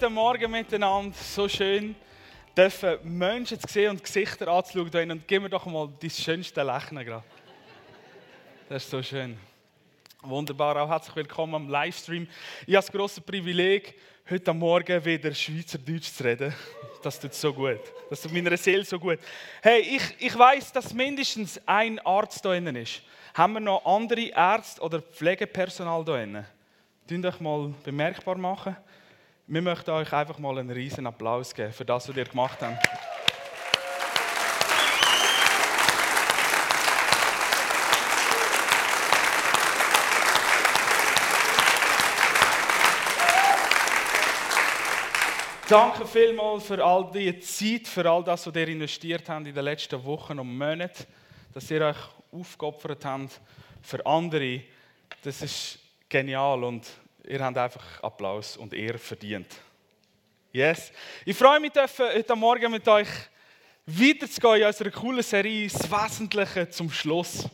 Guten Morgen miteinander. So schön, dürfen Menschen zu sehen und Gesichter anzuschauen. Und gib mir doch mal dein schönste Lächeln gerade. Das ist so schön. Wunderbar, auch herzlich willkommen am Livestream. Ich habe das grosse Privileg, heute Morgen wieder Schweizerdeutsch zu reden. Das tut so gut. Das tut meiner Seele so gut. Hey, ich, ich weiß, dass mindestens ein Arzt da drin ist. Haben wir noch andere Ärzte oder Pflegepersonal da drin? Tun euch mal bemerkbar machen. Wir möchten euch einfach mal einen riesen Applaus geben für das, was ihr gemacht habt. Danke vielmals für all die Zeit, für all das, was ihr investiert habt in den letzten Wochen und Monaten, dass ihr euch aufgeopfert habt für andere. Das ist genial und Ihr habt einfach Applaus und Ehre verdient. Yes. Ich freue mich, heute Morgen mit euch weiterzugehen in unserer coolen Serie Das Wesentliche zum Schluss.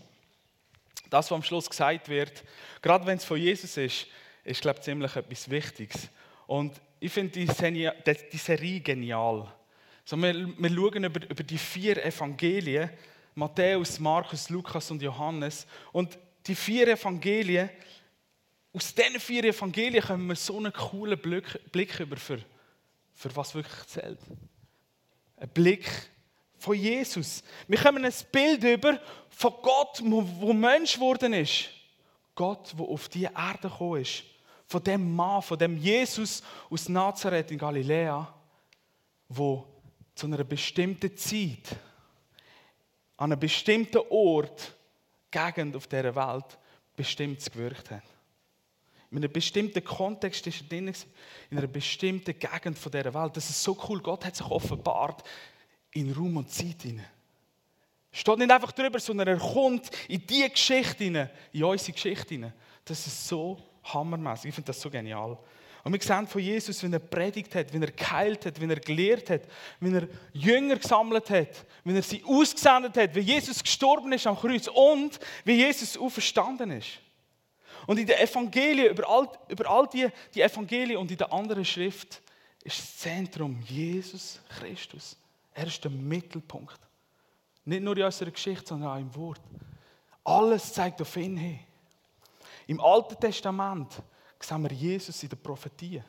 Das, was am Schluss gesagt wird, gerade wenn es von Jesus ist, ist, glaube ich, ziemlich etwas Wichtiges. Und ich finde die, die, Serie genial. So, wir, wir schauen über, über die vier Evangelien, Matthäus, Markus, Lukas und Johannes. Und die vier Evangelien aus diesen vier Evangelien können wir so einen coolen Blick, Blick über für, für was wirklich zählt. Ein Blick von Jesus. Wir kommen ein Bild über von Gott, wo Mensch geworden ist. Gott, wo auf die Erde gekommen ist. Von dem Mann, von dem Jesus aus Nazareth in Galiläa, wo zu einer bestimmten Zeit, an einem bestimmten Ort, Gegend auf dieser Welt, bestimmt gewirkt hat. In einem bestimmten Kontext ist er drin, in einer bestimmten Gegend dieser Welt. Das ist so cool. Gott hat sich offenbart in Raum und Zeit hinein. Steht nicht einfach drüber, sondern er kommt in diese Geschichte hinein, in unsere Geschichte hinein. Das ist so hammermäßig. Ich finde das so genial. Und wir sehen von Jesus, wie er predigt hat, wie er geheilt hat, wie er gelehrt hat, wie er Jünger gesammelt hat, wie er sie ausgesendet hat, wie Jesus gestorben ist am Kreuz und wie Jesus auferstanden ist. Und in den Evangelien, über all, über all die, die Evangelien und in der anderen Schrift, ist das Zentrum Jesus Christus. Er ist der Mittelpunkt. Nicht nur in unserer Geschichte, sondern auch im Wort. Alles zeigt auf ihn hin. Im Alten Testament sehen wir Jesus in der Prophetie.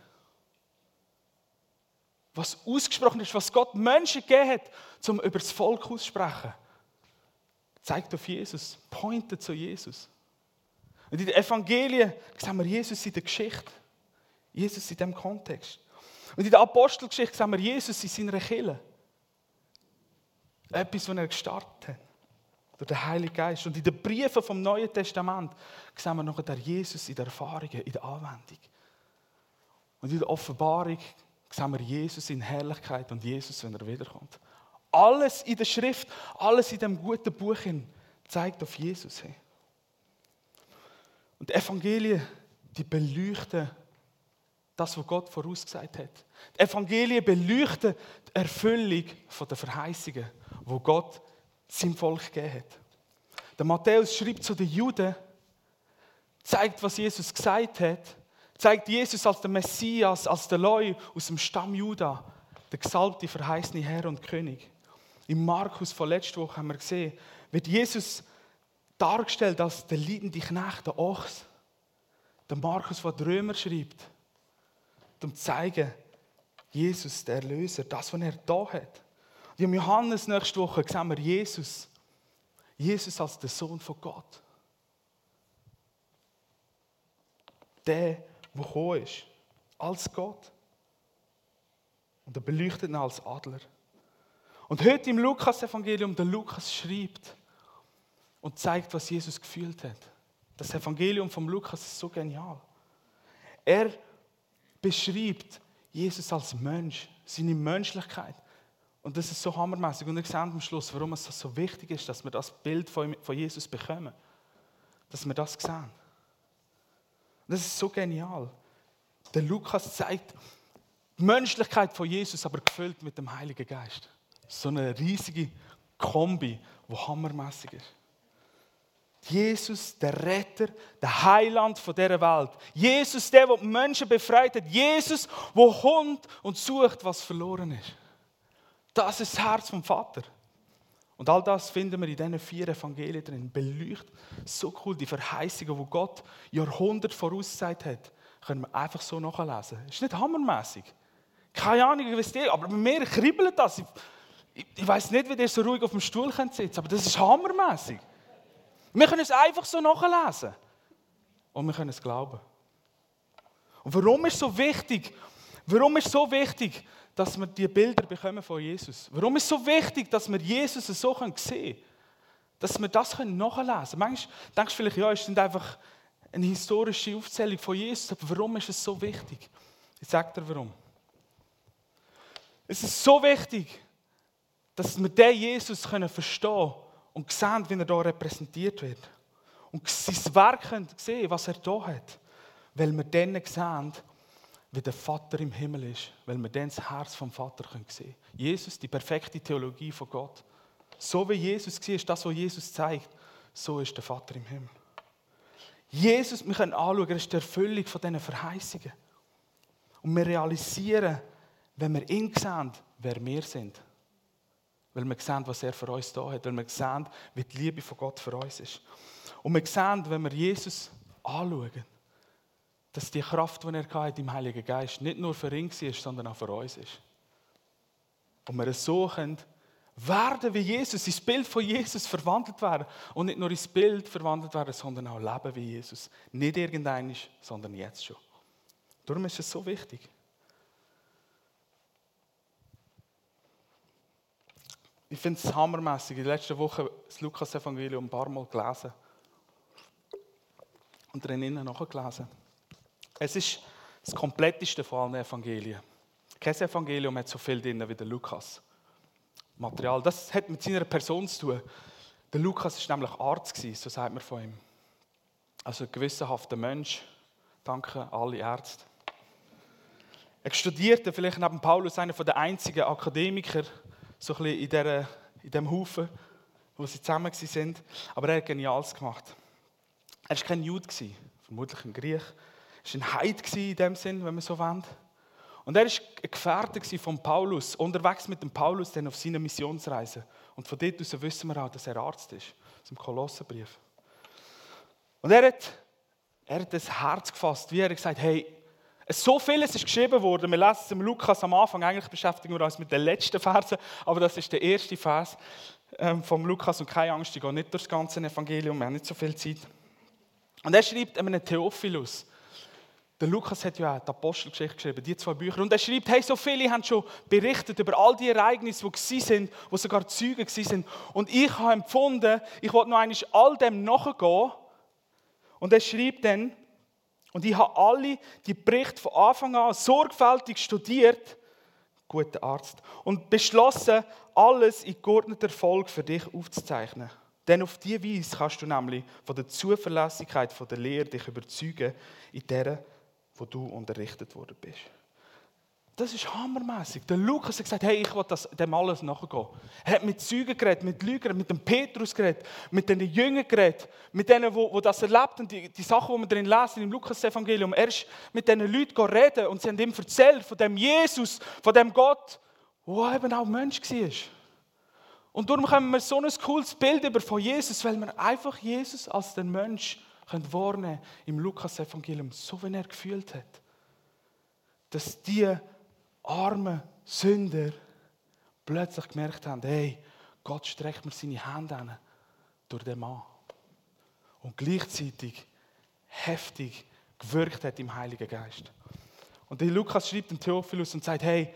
Was ausgesprochen ist, was Gott Menschen gegeben hat, um über das Volk auszusprechen, zeigt auf Jesus, pointet zu Jesus. Und in den Evangelien sehen wir Jesus in der Geschichte. Jesus in diesem Kontext. Und in der Apostelgeschichte sehen wir Jesus in seiner Kille. Etwas, was er gestartet hat. Durch den Heiligen Geist. Und in den Briefen vom Neuen Testament sehen wir noch der Jesus in der Erfahrung, in der Anwendung. Und in der Offenbarung sehen wir Jesus in Herrlichkeit und Jesus, wenn er wiederkommt. Alles in der Schrift, alles in dem guten Buch zeigt auf Jesus hin. Und die Evangelien, die beleuchten das, was Gott vorausgesagt hat. Die Evangelien beleuchten die Erfüllung der Verheißungen, wo Gott seinem Volk gegeben hat. Der Matthäus schreibt zu den Juden, zeigt, was Jesus gesagt hat, zeigt Jesus als der Messias, als der Leu aus dem Stamm Juda, der gesalbte, verheißene Herr und König. Im Markus von letzter Woche haben wir gesehen, wird Jesus dargestellt als der leidende Knecht, der Ochs. Der Markus von Römer schreibt, um zu zeigen, Jesus, der Erlöser, das, was er da hat. Und im Johannes nächste Woche sehen wir Jesus. Jesus als der Sohn von Gott. Der, der gekommen ist. Als Gott. Und er beleuchtet ihn als Adler. Und heute im Lukas-Evangelium, der Lukas schreibt, und zeigt, was Jesus gefühlt hat. Das Evangelium von Lukas ist so genial. Er beschreibt Jesus als Mensch, seine Menschlichkeit. Und das ist so hammermäßig. Und ihr seht am Schluss, warum es so wichtig ist, dass wir das Bild von Jesus bekommen. Dass wir das sehen. Und das ist so genial. Der Lukas zeigt die Menschlichkeit von Jesus, aber gefüllt mit dem Heiligen Geist. So eine riesige Kombi, die hammermäßig ist. Jesus, der Retter, der Heiland von dieser Welt. Jesus, der, der die Menschen befreit hat. Jesus, der kommt und sucht, was verloren ist. Das ist das Herz vom Vater. Und all das finden wir in diesen vier Evangelien drin. Beleuchtet so cool die Verheißungen, die Gott Jahrhundert vorausgesagt hat, können wir einfach so nachlesen. Ist nicht hammermäßig. Keine Ahnung, wie es dir, aber bei mir kribbelt das. Ich, ich, ich weiß nicht, wie ihr so ruhig auf dem Stuhl könnt sitzen, aber das ist hammermäßig. Wir können es einfach so nachlesen. Und wir können es glauben. Und warum ist es so wichtig? Warum ist so wichtig, dass wir die Bilder bekommen von Jesus? Warum ist es so wichtig, dass wir Jesus so sehen können? Dass wir das nachlesen können? Manchmal denkst du vielleicht, ja, es sind einfach eine historische Aufzählung von Jesus. Aber warum ist es so wichtig? Ich sage dir warum. Es ist so wichtig, dass wir den Jesus verstehen können und sehen, wie er hier repräsentiert wird. Und sein Werk sehen, was er hier hat. Weil wir dann sehen, wie der Vater im Himmel ist. Weil wir dann das Herz vom Vater sehen können. Jesus, die perfekte Theologie von Gott. So wie Jesus war, ist das, was Jesus zeigt, so ist der Vater im Himmel. Jesus, wir können anschauen, er ist die Erfüllung von diesen Verheißungen. Und wir realisieren, wenn wir ihn sehen, wer wir sind. Weil wir sehen, was er für uns da hat. Weil wir sehen, wie die Liebe von Gott für uns ist. Und wir sehen, wenn wir Jesus anschauen, dass die Kraft, die er hat im Heiligen Geist, nicht nur für ihn ist, sondern auch für uns ist. Und wir können werden wie Jesus, ins Bild von Jesus verwandelt werden. Und nicht nur ins Bild verwandelt werden, sondern auch leben wie Jesus. Nicht irgendein, sondern jetzt schon. Darum ist es so wichtig. Ich finde es hammermäßig. In der letzten Woche das Lukas-Evangelium ein paar Mal gelesen. Und drinnen nachgelesen. Es ist das kompletteste von allen Evangelien. Kein Evangelium hat so viel drin wie der Lukas. Material. Das hat mit seiner Person zu tun. Der Lukas war nämlich Arzt, so sagt man von ihm. Also ein gewissenhafter Mensch. Danke alle Ärzte. Er studierte vielleicht neben Paulus einer der einzigen Akademiker so ein bisschen in, dieser, in diesem Haufen, wo sie zusammen sind. Aber er hat Geniales gemacht. Er war kein Jude, vermutlich ein Griech. Er war ein Heid in dem Sinn, wenn man so will. Und er war ein Gefährte von Paulus, unterwegs mit dem Paulus dann auf seiner Missionsreise. Und von dort aus wissen wir auch, dass er Arzt ist, aus dem Kolossenbrief. Und er hat, er hat das Herz gefasst, wie er gesagt hey, so vieles ist geschrieben worden. Wir lesen es im Lukas am Anfang, eigentlich beschäftigen wir uns mit den letzten Versen, aber das ist der erste Vers ähm, vom Lukas und keine Angst, ich gehe nicht durch das ganze Evangelium, wir haben nicht so viel Zeit. Und er schreibt einem Theophilus, der Lukas hat ja auch die Apostelgeschichte geschrieben, die zwei Bücher. Und er schreibt, hey, so viele haben schon berichtet über all die Ereignisse, die sie sind, wo sogar Zeugen sind. Und ich habe empfunden, ich wollte noch einmal all dem nachgehen. Und er schreibt dann, und ich habe alle die Berichte von Anfang an sorgfältig studiert, guter Arzt, und beschlossen, alles in geordneter Folge für dich aufzuzeichnen. Denn auf diese Weise kannst du nämlich von der Zuverlässigkeit der Lehre dich überzeugen, in der wo du unterrichtet worden bist. Das ist hammermäßig. Der Lukas hat gesagt, hey, ich will das, dem alles nachgehen. Er hat mit Zeugen geredet, mit Lügern, mit dem Petrus geredet, mit den Jüngern geredet, mit denen, die, die das erlebt und die, die Sachen, die wir drin lesen im Lukas-Evangelium. Er ist mit diesen Leuten reden und sie haben ihm erzählt von dem Jesus, von dem Gott, der eben auch Mensch war. Und darum haben wir so ein cooles Bild über von Jesus, weil wir einfach Jesus als den Mensch könnt wahrnehmen im Lukas-Evangelium, so wie er gefühlt hat. Dass die armen Sünder plötzlich gemerkt haben, hey, Gott streckt mir seine Hände an durch den Mann. Und gleichzeitig heftig gewirkt hat im Heiligen Geist. Und der Lukas schreibt dem Theophilus und sagt, hey,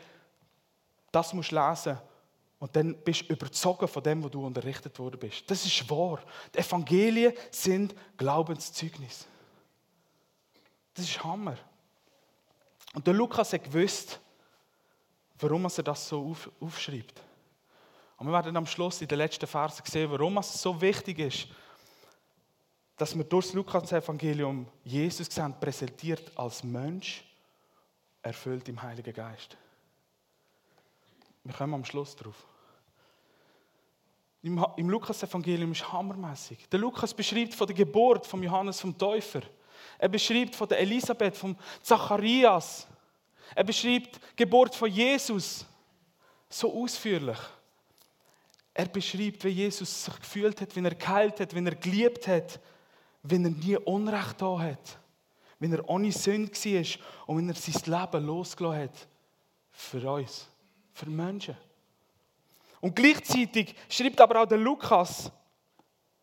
das musst du lesen und dann bist du überzogen von dem, wo du unterrichtet worden bist. Das ist wahr. Die Evangelien sind Glaubenszeugnis. Das ist Hammer. Und der Lukas hat gewusst, warum er das so auf, aufschreibt. Und wir werden am Schluss in den letzten Versen sehen, warum es so wichtig ist, dass wir durch das Lukas-Evangelium Jesus sehen, präsentiert als Mensch, erfüllt im Heiligen Geist. Wir kommen am Schluss drauf. im, im Lukas-Evangelium ist hammermäßig. Der Lukas beschreibt von der Geburt von Johannes vom Täufer. Er beschreibt von der Elisabeth, vom Zacharias. Er beschreibt die Geburt von Jesus so ausführlich. Er beschreibt, wie Jesus sich gefühlt hat, wie er geheilt hat, wie er geliebt hat, wie er nie Unrecht da hat, wie er ohne Sünde war und wie er sein Leben losgelassen hat. Für uns, für Menschen. Und gleichzeitig schreibt aber auch der Lukas,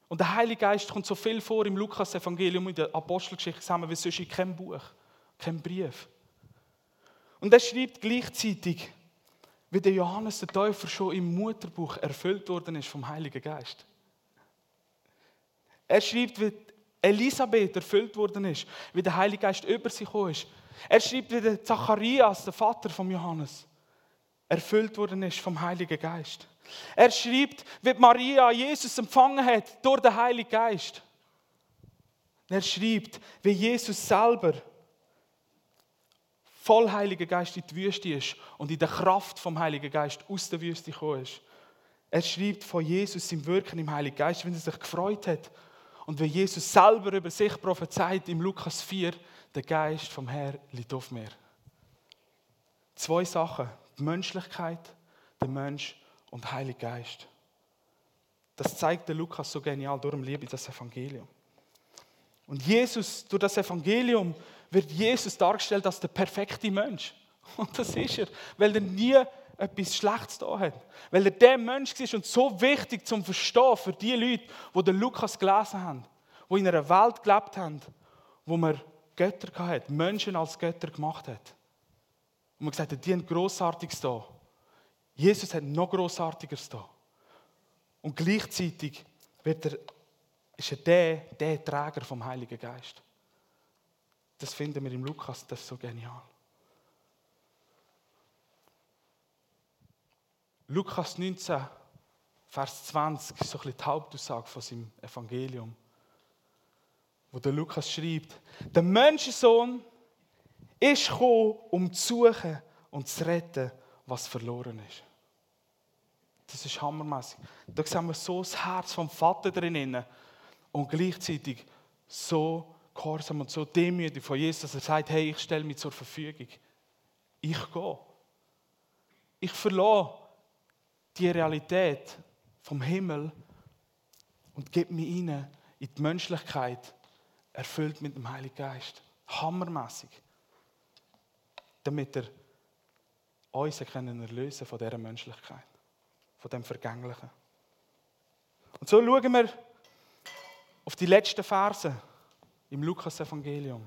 und der Heilige Geist kommt so viel vor im Lukas-Evangelium und in der Apostelgeschichte zusammen wie sonst in keinem Buch, kein Brief. Und er schreibt gleichzeitig, wie der Johannes der Täufer schon im Mutterbuch erfüllt worden ist vom Heiligen Geist. Er schreibt, wie Elisabeth erfüllt worden ist, wie der Heilige Geist über sie gekommen ist. Er schreibt, wie der Zacharias, der Vater von Johannes, erfüllt worden ist vom Heiligen Geist. Er schreibt, wie Maria Jesus empfangen hat durch den Heiligen Geist. Er schreibt, wie Jesus selber voll Heiliger Geist in die Wüste ist und in der Kraft vom Heiligen Geist aus der Wüste gekommen ist. Er schreibt von Jesus im Wirken im Heiligen Geist, wenn er sich gefreut hat und wie Jesus selber über sich prophezeit im Lukas 4, der Geist vom Herrn liegt auf mir. Zwei Sachen, die Menschlichkeit, der Mensch und der Heilige Geist. Das zeigt der Lukas so genial, darum liebe ich das Evangelium. Und Jesus, durch das Evangelium, wird Jesus dargestellt als der perfekte Mensch. Und das ist er, weil er nie etwas Schlechtes da hat. Weil er der Mensch ist und so wichtig zum Verstehen für die Leute, die den Lukas gelesen haben, die in einer Welt gelebt haben, wo man Götter hat, Menschen als Götter gemacht hat. Und man gesagt hat, die haben Grossartiges da. Jesus hat noch Grossartiges da. Und gleichzeitig wird er, ist er der, der Träger vom Heiligen Geist. Das finden wir im Lukas, das ist so genial. Lukas 19, Vers 20 ist so ein bisschen die Hauptaussage von seinem Evangelium, wo der Lukas schreibt: Der Menschensohn ist gekommen, um zu suchen und zu retten, was verloren ist. Das ist hammermäßig. Da sehen wir so das Herz vom Vater drin und gleichzeitig so gehorsam und so demütig von Jesus, dass er sagt, hey, ich stelle mich zur Verfügung. Ich gehe. Ich verlasse die Realität vom Himmel und gebe mich rein in die Menschlichkeit, erfüllt mit dem Heiligen Geist. Hammermäßig. Damit er uns können erlösen von dieser Menschlichkeit, von dem Vergänglichen. Und so schauen wir auf die letzten Verse im Lukas-Evangelium.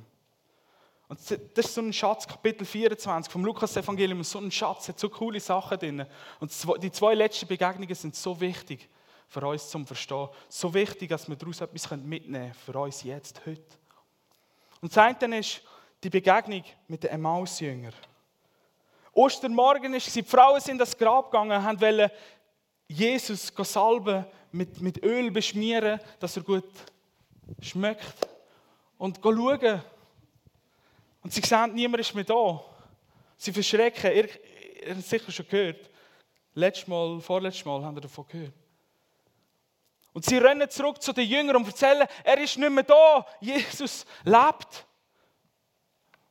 Und das ist so ein Schatz, Kapitel 24 vom Lukas-Evangelium, so ein Schatz, hat so coole Sachen drin. Und die zwei letzten Begegnungen sind so wichtig für uns zum Verstehen. So wichtig, dass wir daraus etwas mitnehmen können für uns jetzt, heute. Und das eine ist die Begegnung mit den Emmaus-Jüngern. Ostermorgen ist die Frauen sind das Grab gegangen, haben wollen Jesus salben, mit, mit Öl beschmieren, dass er gut schmeckt und schauen. Und sie sehen, niemand ist mehr da. Sie verschrecken. Ihr, ihr habt es sicher schon gehört. Letztes Mal, vorletztes Mal haben wir davon gehört. Und sie rennen zurück zu den Jüngern und erzählen, er ist nicht mehr da. Jesus lebt.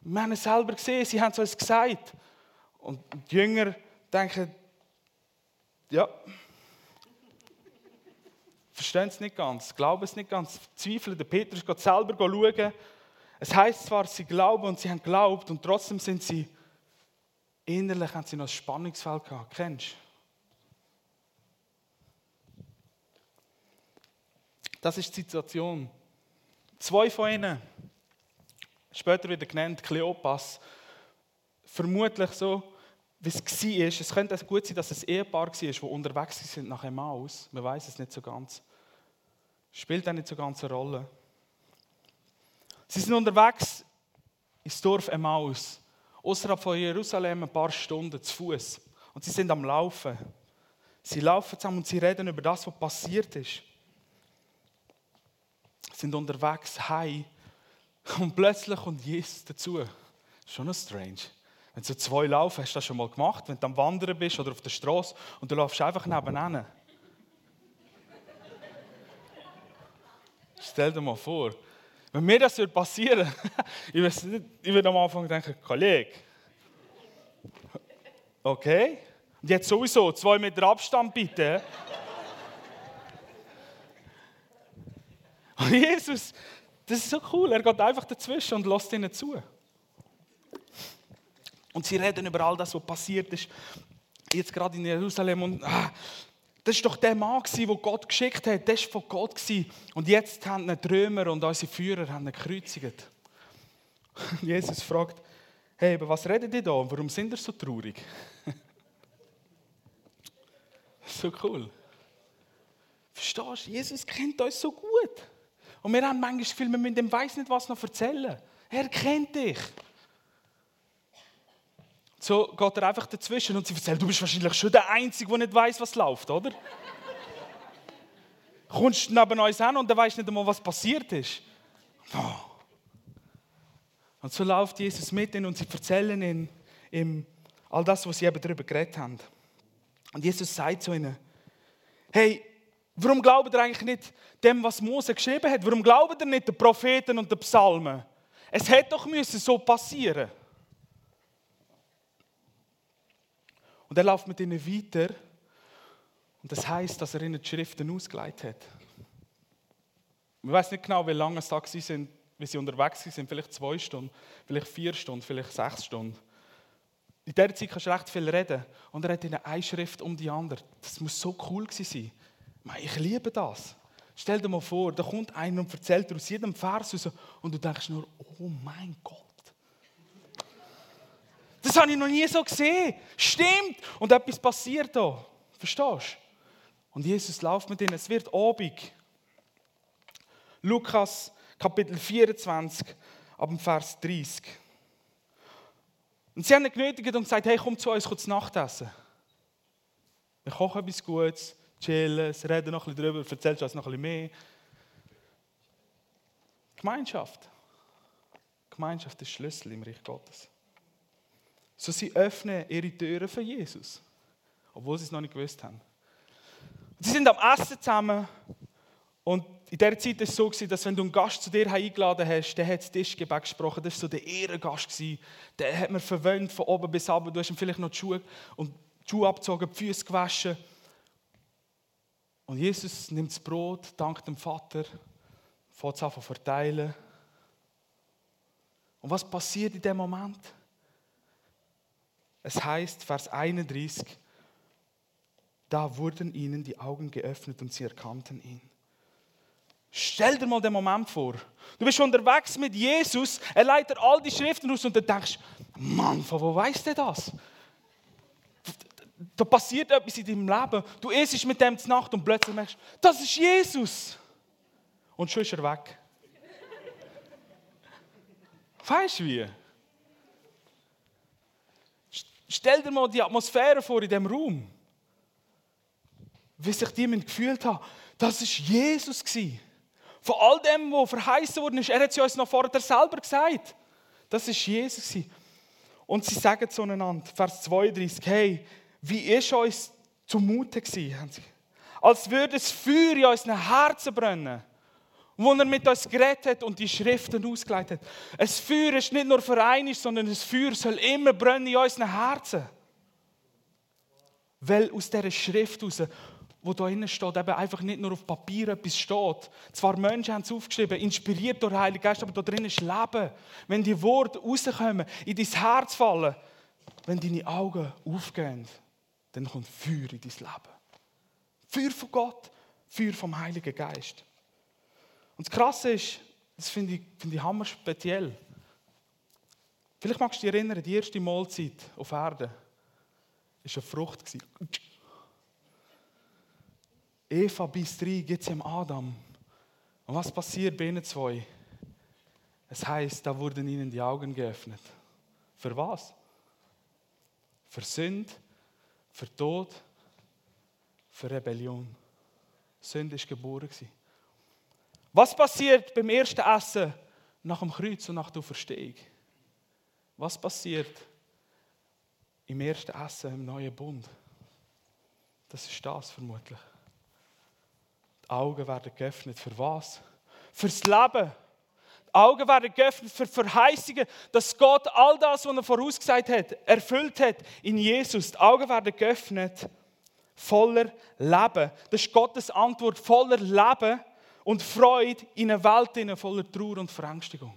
Wir haben es selber gesehen, sie haben es uns gesagt. Und die Jünger denken, ja, verstehen es nicht ganz, glauben es nicht ganz, zweifeln. Der Petrus geht selber schauen. Es heißt zwar, sie glauben und sie haben geglaubt und trotzdem sind sie innerlich haben sie noch ein Spannungsfeld gehabt. Kennst du? Das ist die Situation. Zwei von ihnen, später wieder genannt, Kleopas, vermutlich so, wie es war. Es könnte gut sein, dass es ein Ehepaar war, das unterwegs sind nach Emmaus. Man weiß es nicht so ganz. Spielt auch nicht so ganz eine Rolle. Sie sind unterwegs ins Dorf Emmaus, außerhalb von Jerusalem ein paar Stunden zu Fuß. Und sie sind am Laufen. Sie laufen zusammen und sie reden über das, was passiert ist. Sie sind unterwegs, heim. Und plötzlich kommt Jesus dazu. Schon noch strange. Wenn so zwei laufen, hast du das schon mal gemacht? Wenn du am Wandern bist oder auf der Straße und du läufst einfach nebenan. Stell dir mal vor, wenn mir das würde passieren, ich, ich würde am Anfang denken, Kollege, okay, und jetzt sowieso zwei Meter Abstand bitte. Und Jesus, das ist so cool, er geht einfach dazwischen und lässt ihnen zu. Und sie reden über all das, was passiert ist, jetzt gerade in Jerusalem. Und ah, das ist doch der Mann, den Gott geschickt hat. Das war von Gott. Und jetzt haben die Römer und unsere Führer haben ihn gekreuzigt. Jesus fragt, hey, aber was redet ihr da? Warum sind ihr so traurig? so cool. Verstehst du? Jesus kennt uns so gut. Und wir haben manchmal das Gefühl, wir müssen dem Weiß nicht was noch erzählen. Er kennt dich. So geht er einfach dazwischen und sie erzählt, du bist wahrscheinlich schon der Einzige, der nicht weiß, was läuft, oder? Kommst neben uns an und der weiß nicht einmal, was passiert ist. Und so läuft Jesus mit ihnen und sie erzählen ihnen, ihm all das, was sie eben darüber geredet haben. Und Jesus sagt zu ihnen, hey, warum glaubt ihr eigentlich nicht dem, was Mose geschrieben hat? Warum glaubt ihr nicht den Propheten und den Psalmen? Es hätte doch müssen so passieren Und er läuft mit ihnen weiter. Und das heißt, dass er ihnen die Schriften ausgeleitet hat. Ich weiß nicht genau, wie lange es da sind, wie sie unterwegs sind. Vielleicht zwei Stunden, vielleicht vier Stunden, vielleicht sechs Stunden. In dieser Zeit kannst du recht viel reden. Und er hat ihnen eine Schrift um die andere. Das muss so cool sein. Ich liebe das. Stell dir mal vor, da kommt einer und erzählt dir aus jedem Vers raus und du denkst nur, oh mein Gott. Das habe ich noch nie so gesehen. Stimmt. Und etwas passiert da. Verstehst du? Und Jesus läuft mit ihnen. Es wird Abend. Lukas Kapitel 24, ab Vers 30. Und sie haben ihn genötigt und gesagt: Hey, komm zu uns, kurz Nachtessen. Wir kochen etwas Gutes, chillen, reden noch ein bisschen drüber, erzählst uns noch ein bisschen mehr. Gemeinschaft. Gemeinschaft ist Schlüssel im Reich Gottes. So sie öffnen ihre Türen für Jesus, obwohl sie es noch nicht gewusst haben. Sie sind am Essen zusammen und in der Zeit war es so, dass wenn du einen Gast zu dir eingeladen hast, der hat das Tischgebet gesprochen, das war so der Ehrengast. Der hat mir verwöhnt von oben bis unten. Du hast ihm vielleicht noch die Schuhe, und die Schuhe abgezogen, die Füße gewaschen. Und Jesus nimmt das Brot, dankt dem Vater, fängt es an zu verteilen. Und was passiert in dem Moment? Es heißt, Vers 31, da wurden ihnen die Augen geöffnet und sie erkannten ihn. Stell dir mal den Moment vor. Du bist unterwegs mit Jesus, er leitet all die Schriften aus und du denkst, Mann, von wo weißt du das? Da passiert etwas in deinem Leben. Du isst mit dem zur Nacht und plötzlich merkst, das ist Jesus. Und schon ist er weg. weißt du wie? Stell dir mal die Atmosphäre vor in dem Raum. Wie sich die gefühlt haben. Das war Jesus. Von all dem, was verheißen worden ist, er hat es uns noch vorher selber gesagt. Das war Jesus. Und sie sagen zueinander, Vers 32, hey, wie ist uns zumute gewesen? Als würde das Feuer in unseren Herzen brennen wo er mit uns geredet hat und die Schriften ausgeleitet. Ein Feuer ist nicht nur für einen, sondern ein Feuer soll immer brennen in unseren Herzen. Weil aus dieser Schrift heraus, wo da innen steht, eben einfach nicht nur auf Papier etwas steht. Zwar Menschen haben es aufgeschrieben, inspiriert durch den Heiligen Geist, aber da drin ist Leben. Wenn die Worte rauskommen, in dein Herz fallen, wenn deine Augen aufgehen, dann kommt Feuer in dein Leben. Feuer von Gott, Feuer vom Heiligen Geist. Und das Krasse ist, das finde ich, find ich hammer speziell. Vielleicht magst du dich erinnern, die erste Mahlzeit auf Erde war eine Frucht. Eva bis drei gibt es im Adam. Und was passiert bei ihnen zwei? Es heißt, da wurden ihnen die Augen geöffnet. Für was? Für Sünde, für Tod, für Rebellion. Sünde ist geboren. Was passiert beim ersten Essen nach dem Kreuz und nach der Verstehung? Was passiert im ersten Essen im neuen Bund? Das ist das vermutlich. Die Augen werden geöffnet. Für was? fürs Leben. Die Augen werden geöffnet für Verheißungen, dass Gott all das, was er vorausgesagt hat, erfüllt hat in Jesus. Die Augen werden geöffnet voller Leben. Das ist Gottes Antwort voller Leben und Freude in einer Welt voller Trauer und Verängstigung.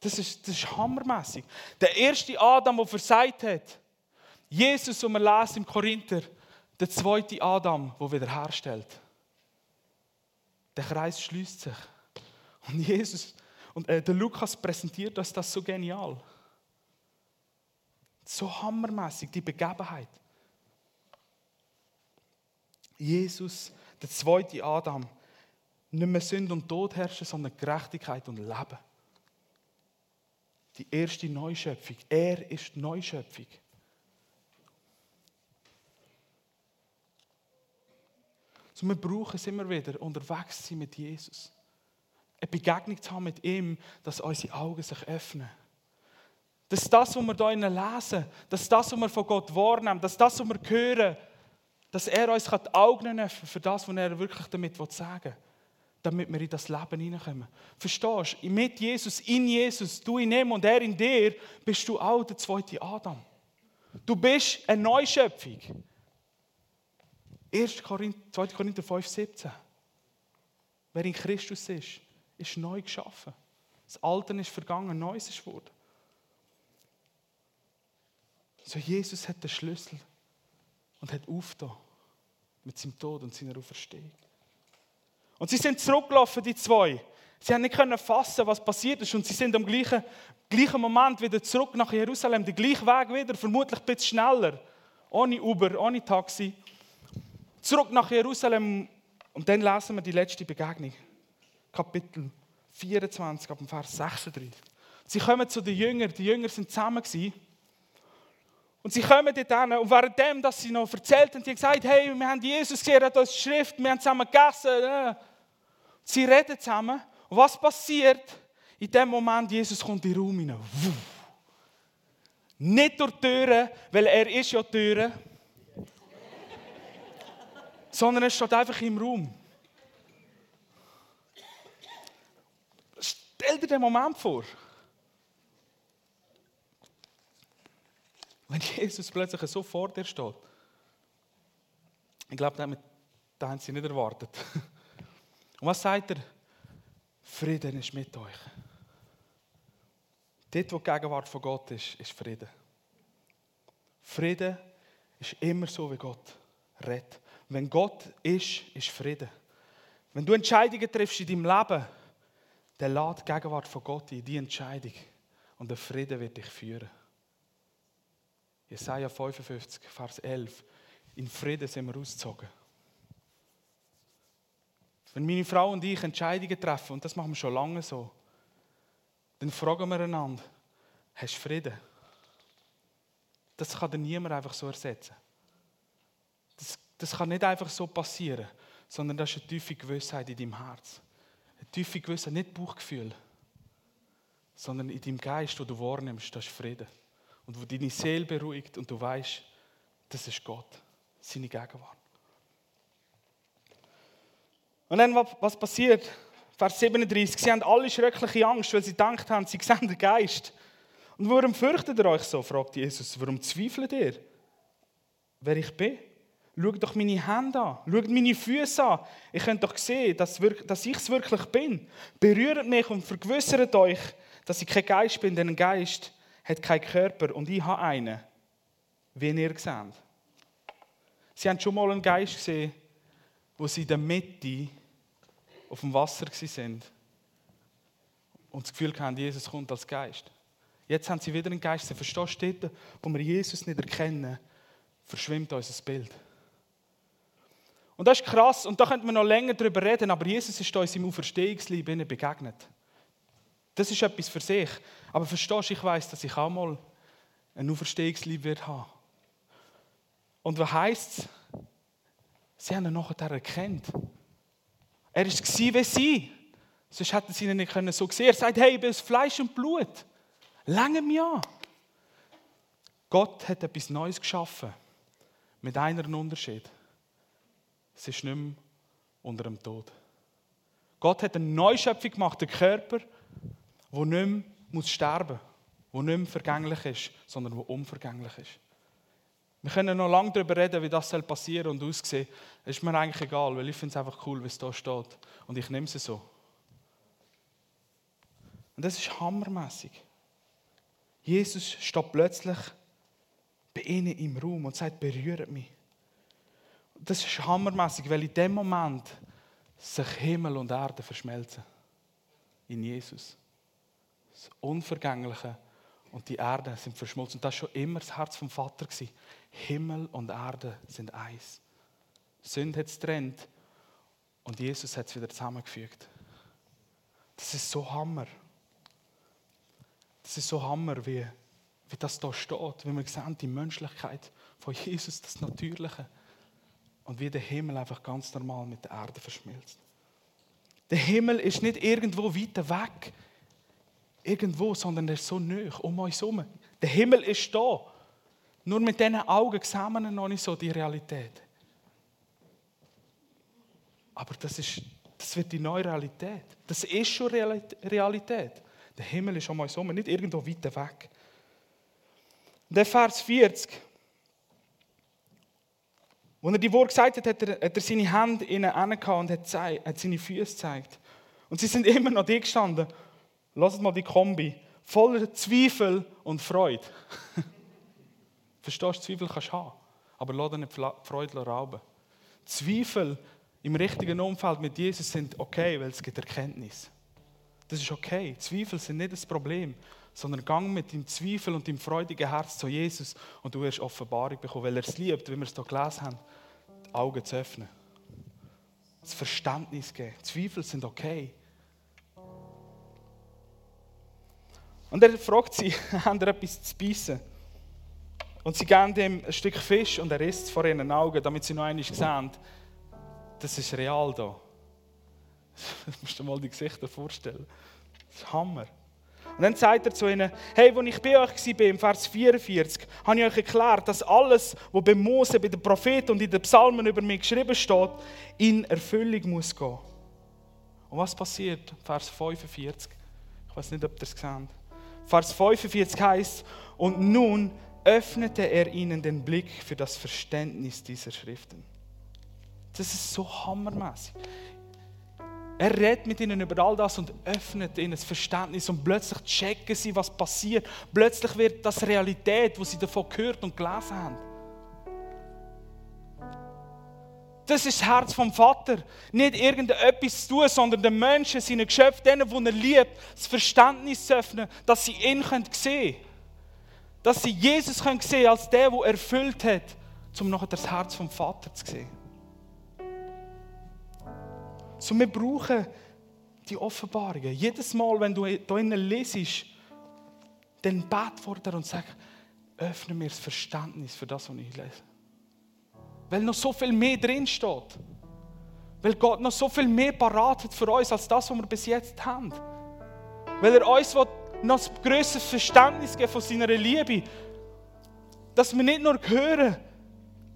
Das ist, das ist hammermäßig. Der erste Adam, der versagt hat, Jesus, wo wir lesen im Korinther, der zweite Adam, der wiederherstellt. Der Kreis schließt sich. Und Jesus und äh, der Lukas präsentiert uns das so genial. So hammermäßig, die Begebenheit. Jesus, der zweite Adam, nicht mehr Sünde und Tod herrschen, sondern Gerechtigkeit und Leben. Die erste Neuschöpfung. Er ist Neuschöpfung. So, wir brauchen es immer wieder, unterwegs zu sein mit Jesus. Eine Begegnung zu haben mit ihm, dass unsere Augen sich öffnen. Dass das, was wir hier lesen, dass das, was wir von Gott wahrnehmen, dass das, was wir hören, dass er uns die Augen öffnen für das, was er wirklich damit sagen will damit wir in das Leben hineinkommen. Verstehst du? Mit Jesus, in Jesus, du in ihm und er in dir, bist du auch der zweite Adam. Du bist eine Neuschöpfung. 1. Korinther, 2. Korinther 5, 17. Wer in Christus ist, ist neu geschaffen. Das Alte ist vergangen, Neues ist geworden. So Jesus hat den Schlüssel und hat aufgetan mit seinem Tod und seiner Auferstehung. Und sie sind zurückgelaufen, die zwei. Sie haben nicht können fassen, was passiert ist. Und sie sind am gleichen, gleichen Moment wieder zurück nach Jerusalem. Den gleichen Weg wieder, vermutlich ein bisschen schneller. Ohne Uber, ohne Taxi. Zurück nach Jerusalem. Und dann lesen wir die letzte Begegnung. Kapitel 24, ab dem Vers 36. Sie kommen zu den Jüngern. Die Jünger sind zusammen. Gewesen. Und sie kommen dort hin und währenddem, dass sie noch erzählt haben, die gesagt, hey, wir haben Jesus gesehen, er hat uns Schrift, wir haben zusammen gegessen. Sie reden zusammen. Und was passiert? In dem Moment, Jesus kommt in den Raum hinein. Nicht durch die Türen, weil er ist ja die Türen, sondern er steht einfach im Raum. Stell dir den Moment vor. Wenn Jesus plötzlich so vor dir steht. Ich glaube, das haben sie nicht erwartet. Und was sagt er? Frieden ist mit euch. Dort, wo die Gegenwart von Gott ist, ist Frieden. Frieden ist immer so, wie Gott redet. Wenn Gott ist, ist Frieden. Wenn du Entscheidungen triffst in deinem Leben, dann lädt die Gegenwart von Gott in die Entscheidung. Und der Frieden wird dich führen. Jesaja 55, Vers 11. In Frieden sind wir ausgezogen. Wenn meine Frau und ich Entscheidungen treffen, und das machen wir schon lange so, dann fragen wir einander, hast du Frieden? Das kann dir niemand einfach so ersetzen. Das, das kann nicht einfach so passieren, sondern das ist eine tiefe Gewissheit in deinem Herz. Eine tiefe Gewissheit, nicht Bauchgefühl, sondern in deinem Geist, wo du wahrnimmst, das ist Frieden und wo deine Seele beruhigt und du weißt, das ist Gott, seine Gegenwart. Und dann, was passiert? Vers 37. Sie haben alle schreckliche Angst, weil sie gedacht haben, sie sehen den Geist. Und warum fürchtet ihr euch so? fragt Jesus. Warum zweifelt ihr? Wer ich bin? Schaut doch meine Hände an. Schaut meine Füße an. Ihr könnt doch sehen, dass, ich es wirklich bin. Berührt mich und vergewissert euch, dass ich kein Geist bin, denn ein Geist hat keinen Körper und ich habe einen, wie ihr seht. Sie haben schon mal einen Geist gesehen, wo sie in der Mitte auf dem Wasser sind und das Gefühl hatten, Jesus kommt als Geist. Jetzt haben sie wieder einen Geist. Sie verstehst du, wo wir Jesus nicht erkennen, verschwimmt unser Bild. Und das ist krass, und da könnte man noch länger darüber reden, aber Jesus ist uns im Auferstehungslieb begegnet. Das ist etwas für sich. Aber verstehst du, ich weiß, dass ich auch mal ein Auferstehungslieb wird. Und was heisst es? Sie haben ihn nachher erkannt. Er war wie sie. Sonst hätten sie ihn nicht so sehen Er sagt, hey, ich bin aus Fleisch und Blut. Lange mir an. Gott hat etwas Neues geschaffen. Mit einem Unterschied. Es ist nicht mehr unter dem Tod. Gott hat eine Neuschöpfung gemacht, einen Körper, der nicht mehr muss sterben muss, der nicht mehr vergänglich ist, sondern der unvergänglich ist. Wir können noch lange darüber reden, wie das passieren und aussehen. Das ist mir eigentlich egal, weil ich finde es einfach cool, wie es da steht. Und ich nehme es so. Und das ist hammermäßig. Jesus steht plötzlich bei ihnen im Raum und sagt, berührt mich. Das ist hammermäßig, weil in dem Moment sich Himmel und Erde verschmelzen. In Jesus. Das Unvergängliche und die Erde sind verschmolzen. Und das war schon immer das Herz vom Vater. Himmel und Erde sind eins. Sünde hat es getrennt und Jesus hat es wieder zusammengefügt. Das ist so Hammer. Das ist so Hammer, wie, wie das da steht, wie wir sehen, die Menschlichkeit von Jesus, das Natürliche. Und wie der Himmel einfach ganz normal mit der Erde verschmilzt. Der Himmel ist nicht irgendwo weiter weg, irgendwo, sondern er ist so nah, um uns herum. Der Himmel ist da. Nur mit diesen Augen sehen wir noch nicht so die Realität. Aber das, ist, das wird die neue Realität. Das ist schon Realität. Der Himmel ist um uns herum, nicht irgendwo weiter weg. der Vers 40, als er die Worte gesagt hat, hat er, hat er seine Hände innen und hat, hat seine Füße gezeigt. Und sie sind immer noch die gestanden. Lasst mal die Kombi. Voller Zweifel und Freude. Verstehst du, Zweifel kannst du haben. Aber lass dir nicht Freude rauben. Zweifel im richtigen Umfeld mit Jesus sind okay, weil es gibt Erkenntnis. Das ist okay. Zweifel sind nicht das Problem, sondern gang mit dem Zweifel und dem freudigen Herz zu Jesus und du wirst Offenbarung bekommen, weil er es liebt, wie wir es hier gelesen haben, die Augen zu öffnen. Das Verständnis geben. Zweifel sind okay. Und er fragt sie, haben ihr etwas zu beißen? Und sie geben ihm ein Stück Fisch und er isst es vor ihren Augen, damit sie noch einmal sehen, das ist real da. Das musst du dir mal die Gesichter vorstellen. Das ist Hammer. Und dann sagt er zu ihnen, hey, als ich bei euch war, im Vers 44, habe ich euch erklärt, dass alles, was bei Mose, bei den Propheten und in den Psalmen über mich geschrieben steht, in Erfüllung muss gehen. Und was passiert? Vers 45. Ich weiß nicht, ob ihr es seht. Vers 45 heißt, und nun öffnete er ihnen den Blick für das Verständnis dieser Schriften. Das ist so hammermäßig. Er redet mit ihnen über all das und öffnet ihnen das Verständnis und plötzlich checken sie, was passiert. Plötzlich wird das Realität, wo sie davon gehört und gelesen haben. Das ist das Herz vom Vater. Nicht irgendetwas zu tun, sondern den Menschen, seinen Geschöpfen, denen, die er liebt, das Verständnis zu öffnen, dass sie ihn sehen können. Dass sie Jesus sehen können als der, der erfüllt hat, um nachher das Herz vom Vater zu sehen. So, wir brauchen die Offenbarungen. Jedes Mal, wenn du hier drinnen lesest, dann bet vor dir und sag, öffne mir das Verständnis für das, was ich lese. Weil noch so viel mehr drin steht. Weil Gott noch so viel mehr parat hat für uns, als das, was wir bis jetzt haben. Weil er uns noch ein größeres Verständnis geben von seiner Liebe. Dass wir nicht nur hören,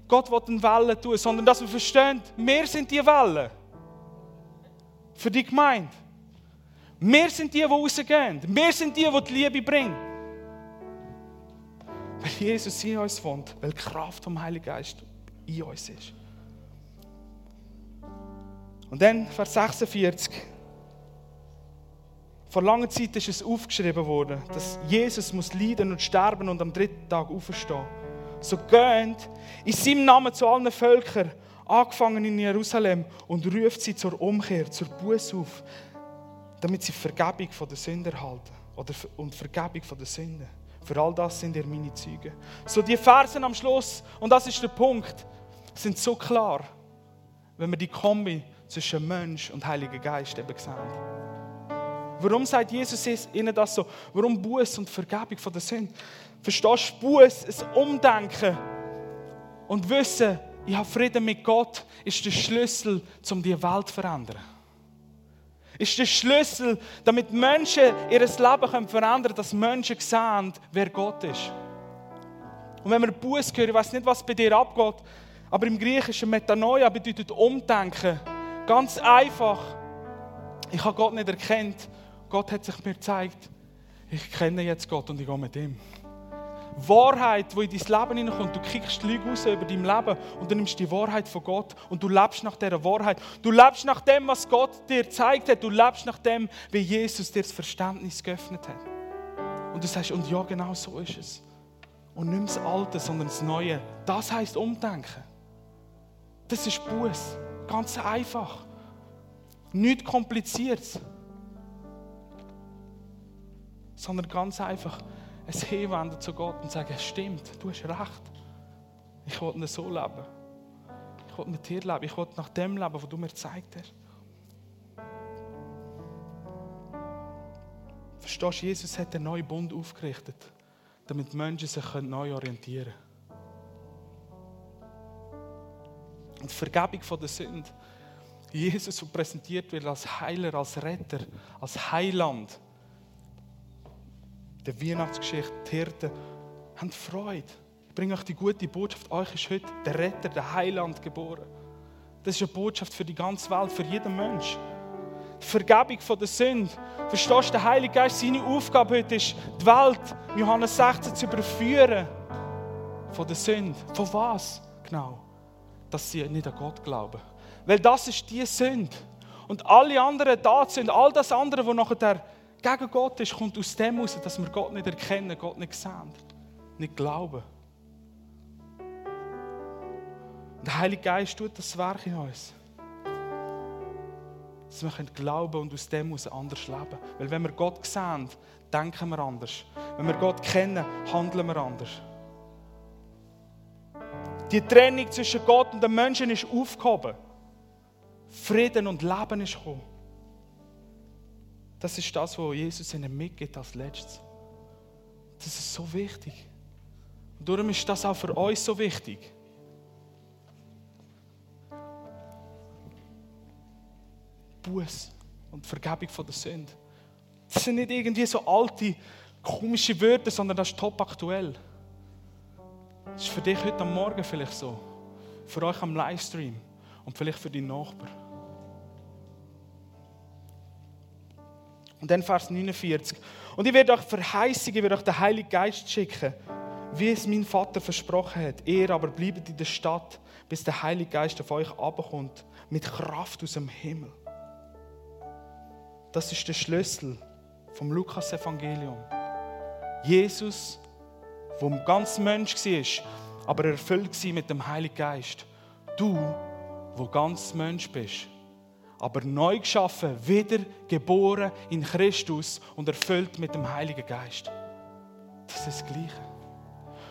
Gott will eine Welle tun, sondern dass wir verstehen, wir sind die Wellen. Für die Gemeinde. Wir sind die, die rausgehen. Wir sind die, die die Liebe bringen. Weil Jesus in uns wohnt, weil Kraft vom Heiligen Geist in uns ist. Und dann, Vers 46. Vor langer Zeit ist es aufgeschrieben worden, dass Jesus muss leiden und sterben und am dritten Tag auferstehen. So geht in seinem Namen zu allen Völkern, angefangen in Jerusalem, und ruft sie zur Umkehr, zur Buße auf, damit sie Vergebung von der Sünde erhalten. Oder, und Vergebung von der Sünde. Für all das sind ihr meine Züge. So die Versen am Schluss, und das ist der Punkt sind so klar, wenn wir die Kombi zwischen Mensch und Heiliger Geist eben sehen. Warum sagt Jesus ihnen das so? Warum Buß und Vergebung von der Sünde? Verstehst du, Buß, ein Umdenken und Wissen, ich habe Frieden mit Gott, ist der Schlüssel, um die Welt zu verändern. Ist der Schlüssel, damit Menschen ihr Leben verändern können, dass Menschen sehen, wer Gott ist. Und wenn wir Buß hören, ich weiß nicht, was bei dir abgeht, aber im Griechischen Metanoia bedeutet umdenken. Ganz einfach. Ich habe Gott nicht erkannt. Gott hat sich mir gezeigt, ich kenne jetzt Gott und ich gehe mit ihm. Wahrheit, die in dein Leben hineinkommt. Du kriegst Lüge raus über dein Leben und du nimmst die Wahrheit von Gott und du lebst nach dieser Wahrheit. Du lebst nach dem, was Gott dir gezeigt hat. Du lebst nach dem, wie Jesus dir das Verständnis geöffnet hat. Und du sagst, und ja, genau so ist es. Und nicht das Alte, sondern das Neue. Das heißt Umdenken. Das ist Buß. Ganz einfach. Nichts Kompliziertes. Sondern ganz einfach ein Hinwenden zu Gott und sagen, es stimmt, du hast recht. Ich will nicht so leben. Ich will mit dir leben. Ich will nach dem leben, was du mir gezeigt hast. Verstehst du, Jesus hat einen neuen Bund aufgerichtet, damit Menschen sich neu orientieren können. Und Vergebung von der Sünde, Jesus, so präsentiert wird als Heiler, als Retter, als Heiland, der Weihnachtsgeschichte, die Hirten, haben Freude. Ich bringe euch die gute Botschaft. Euch ist heute der Retter, der Heiland geboren. Das ist eine Botschaft für die ganze Welt, für jeden Mensch. Die Vergebung von der Sünde. Verstehst du, der Heilige Geist, seine Aufgabe heute ist, die Welt, Johannes 16, zu überführen von der Sünde. Von was genau? Dass sie nicht an Gott glauben. Weil das ist die Sünde. Und alle anderen Taten, all das andere, was nachher gegen Gott ist, kommt aus dem heraus, dass wir Gott nicht erkennen, Gott nicht sehen, nicht glauben. Der Heilige Geist tut das Werk in uns. Dass wir glauben und aus dem heraus anders leben. Weil wenn wir Gott sehen, denken wir anders. Wenn wir Gott kennen, handeln wir anders. Die Trennung zwischen Gott und den Menschen ist aufgehoben. Frieden und Leben ist gekommen. Das ist das, was Jesus ihnen mitgibt als letztes. Das ist so wichtig. Und darum ist das auch für uns so wichtig. Buß und Vergebung von der Sünde. Das sind nicht irgendwie so alte, komische Wörter, sondern das ist top aktuell. Das ist für dich heute am Morgen vielleicht so. Für euch am Livestream und vielleicht für deinen Nachbarn. Und dann Vers 49. Und ich werde euch verheißen, ich werde euch den Heiligen Geist schicken, wie es mein Vater versprochen hat. Ihr aber bleibt in der Stadt, bis der Heilige Geist auf euch abkommt, mit Kraft aus dem Himmel. Das ist der Schlüssel vom Lukas-Evangelium. Jesus, der ganz Mensch war, aber erfüllt war mit dem Heiligen Geist. Du, wo ganz Mensch bist, aber neu geschaffen, wieder geboren in Christus und erfüllt mit dem Heiligen Geist. Das ist das Gleiche.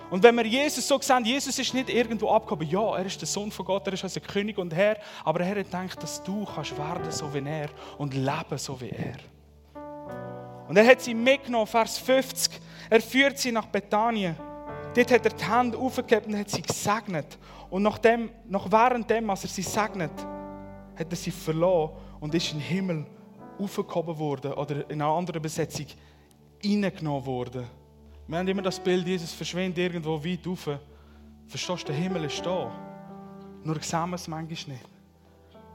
Und wenn wir Jesus so sehen, Jesus ist nicht irgendwo abgehoben, ja, er ist der Sohn von Gott, er ist also König und Herr, aber er hat gedacht, dass du kannst werden so wie er und leben so wie er. Und er hat sie mitgenommen, Vers 50. Er führt sie nach Bethanien. Dort hat er die Hände aufgegeben und hat sie gesegnet. Und nach, dem, nach während dem, als er sie segnet, hat er sie verloren und ist in den Himmel aufgehoben worden oder in einer anderen Besetzung reingenommen worden. Wir haben immer das Bild, Jesus verschwindet irgendwo weit rauf. Verstehst du, der Himmel ist da. Nur sehen wir es manchmal nicht.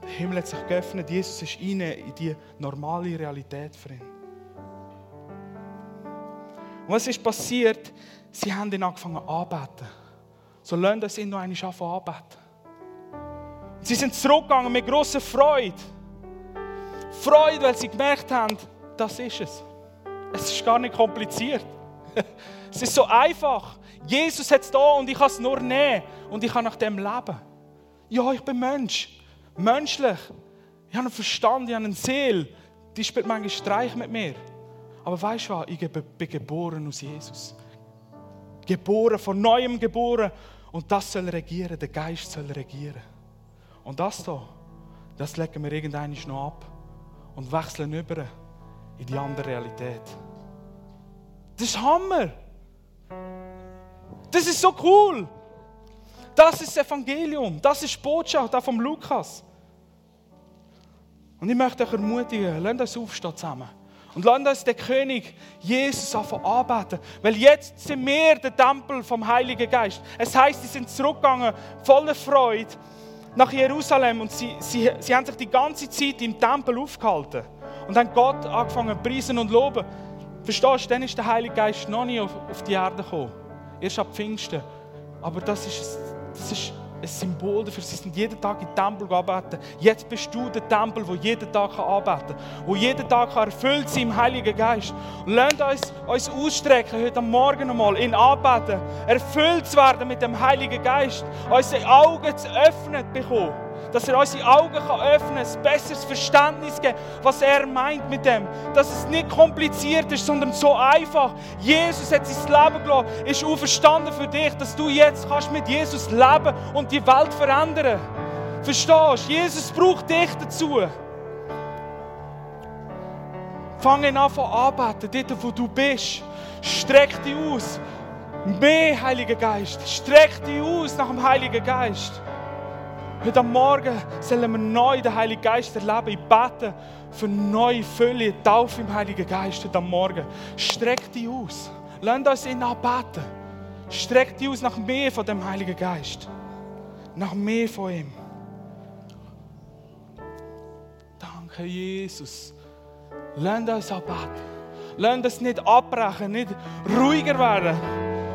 Der Himmel hat sich geöffnet, Jesus ist rein in die normale Realität für ihn. Und was ist passiert? Sie haben ihn angefangen anzubeten. So lernen das ihn noch einmal anbeten. Sie sind zurückgegangen mit großer Freude. Freude, weil sie gemerkt haben, das ist es. Es ist gar nicht kompliziert. Es ist so einfach. Jesus hat es da und ich kann es nur nehmen und ich kann nach dem leben. Ja, ich bin Mensch. Menschlich. Ich habe einen Verstand, ich habe eine Seele. Die spielt manchmal Streich mit mir. Aber weißt du was? Ich bin geboren aus Jesus. Geboren, von neuem geboren. Und das soll regieren, der Geist soll regieren. Und das hier, das legen wir irgendwann noch ab und wechseln über in die andere Realität. Das ist Hammer. Das ist so cool. Das ist das Evangelium. Das ist die Botschaft auch vom Lukas. Und ich möchte euch ermutigen, lasst uns aufstehen zusammen. Und lasst uns den König Jesus anbeten. Weil jetzt sind wir der Tempel vom Heiligen Geist. Es heißt, sie sind zurückgegangen, voller Freude nach Jerusalem und sie, sie, sie haben sich die ganze Zeit im Tempel aufgehalten. und haben Gott angefangen preisen und loben. Verstehst du, dann ist der Heilige Geist noch nicht auf, auf die Erde gekommen. Erst ab Pfingsten. Aber das ist, das ist ein Symbol dafür. Sie sind jeden Tag den Tempel arbeiten. Jetzt bist du der Tempel, wo jeden Tag arbeiten kann. Wo jeden Tag erfüllt sein im Heiligen Geist. Lasst uns uns ausstrecken, heute Morgen einmal, in Anbeten, erfüllt zu werden mit dem Heiligen Geist. Unsere Augen zu öffnen bekommen dass er unsere Augen kann öffnen kann, ein besseres Verständnis geben, was er meint mit dem. Dass es nicht kompliziert ist, sondern so einfach. Jesus hat sein Leben gelassen, ist auferstanden für dich, dass du jetzt kannst mit Jesus leben und die Welt verändern. Verstehst du? Jesus braucht dich dazu. Fange an zu arbeiten, dort wo du bist. Streck dich aus. Mehr Heiliger Geist. Streck dich aus nach dem Heiligen Geist. Heute Morgen sollen wir neu den Heiligen Geist erleben. Ich bete für neue Fülle, Taufe im Heiligen Geist heute Morgen. Streck dich aus. Lass uns ihn anbeten. Streck dich aus nach mehr von dem Heiligen Geist. Nach mehr von ihm. Danke, Jesus. Lass uns anbeten. Lass uns nicht abbrechen, nicht ruhiger werden.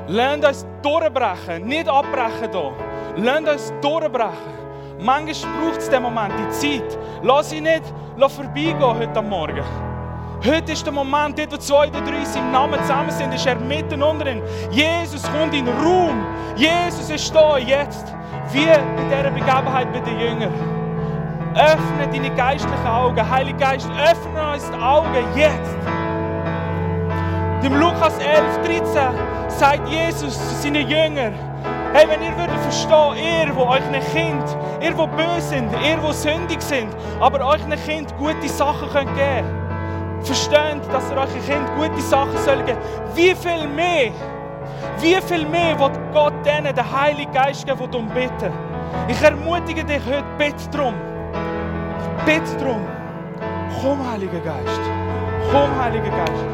Lass uns durchbrechen, nicht abbrechen hier. Lass uns durchbrechen. Manchmal braucht es den Moment, die Zeit. Lass ihn nicht vorbeigehen heute Morgen. Heute ist der Moment, dort wo zwei oder drei im Namen zusammen sind, ist er mitten unter ihnen. Jesus kommt in Raum. Jesus ist da jetzt. Wie in dieser Begebenheit bei den Jüngern. Öffne deine geistlichen Augen. Heiliger Geist, öffne uns die Augen jetzt. Im Lukas 11, 13 sagt Jesus zu seinen Jüngern, Hey, wenn ihr würdet verstehen, ihr, wo euch ein Kind, ihr, wo böse sind, ihr, wo sündig sind, aber euch ein Kind gute Sachen könnt geben versteht, dass ihr euch ein Kind gute Sachen soll geben Wie viel mehr, wie viel mehr wird Gott denen den Heiligen Geist geben, die darum bitten? Ich ermutige dich heute, bitte darum. Bitte darum. Komm, Heiliger Geist. Komm, Heiliger Geist.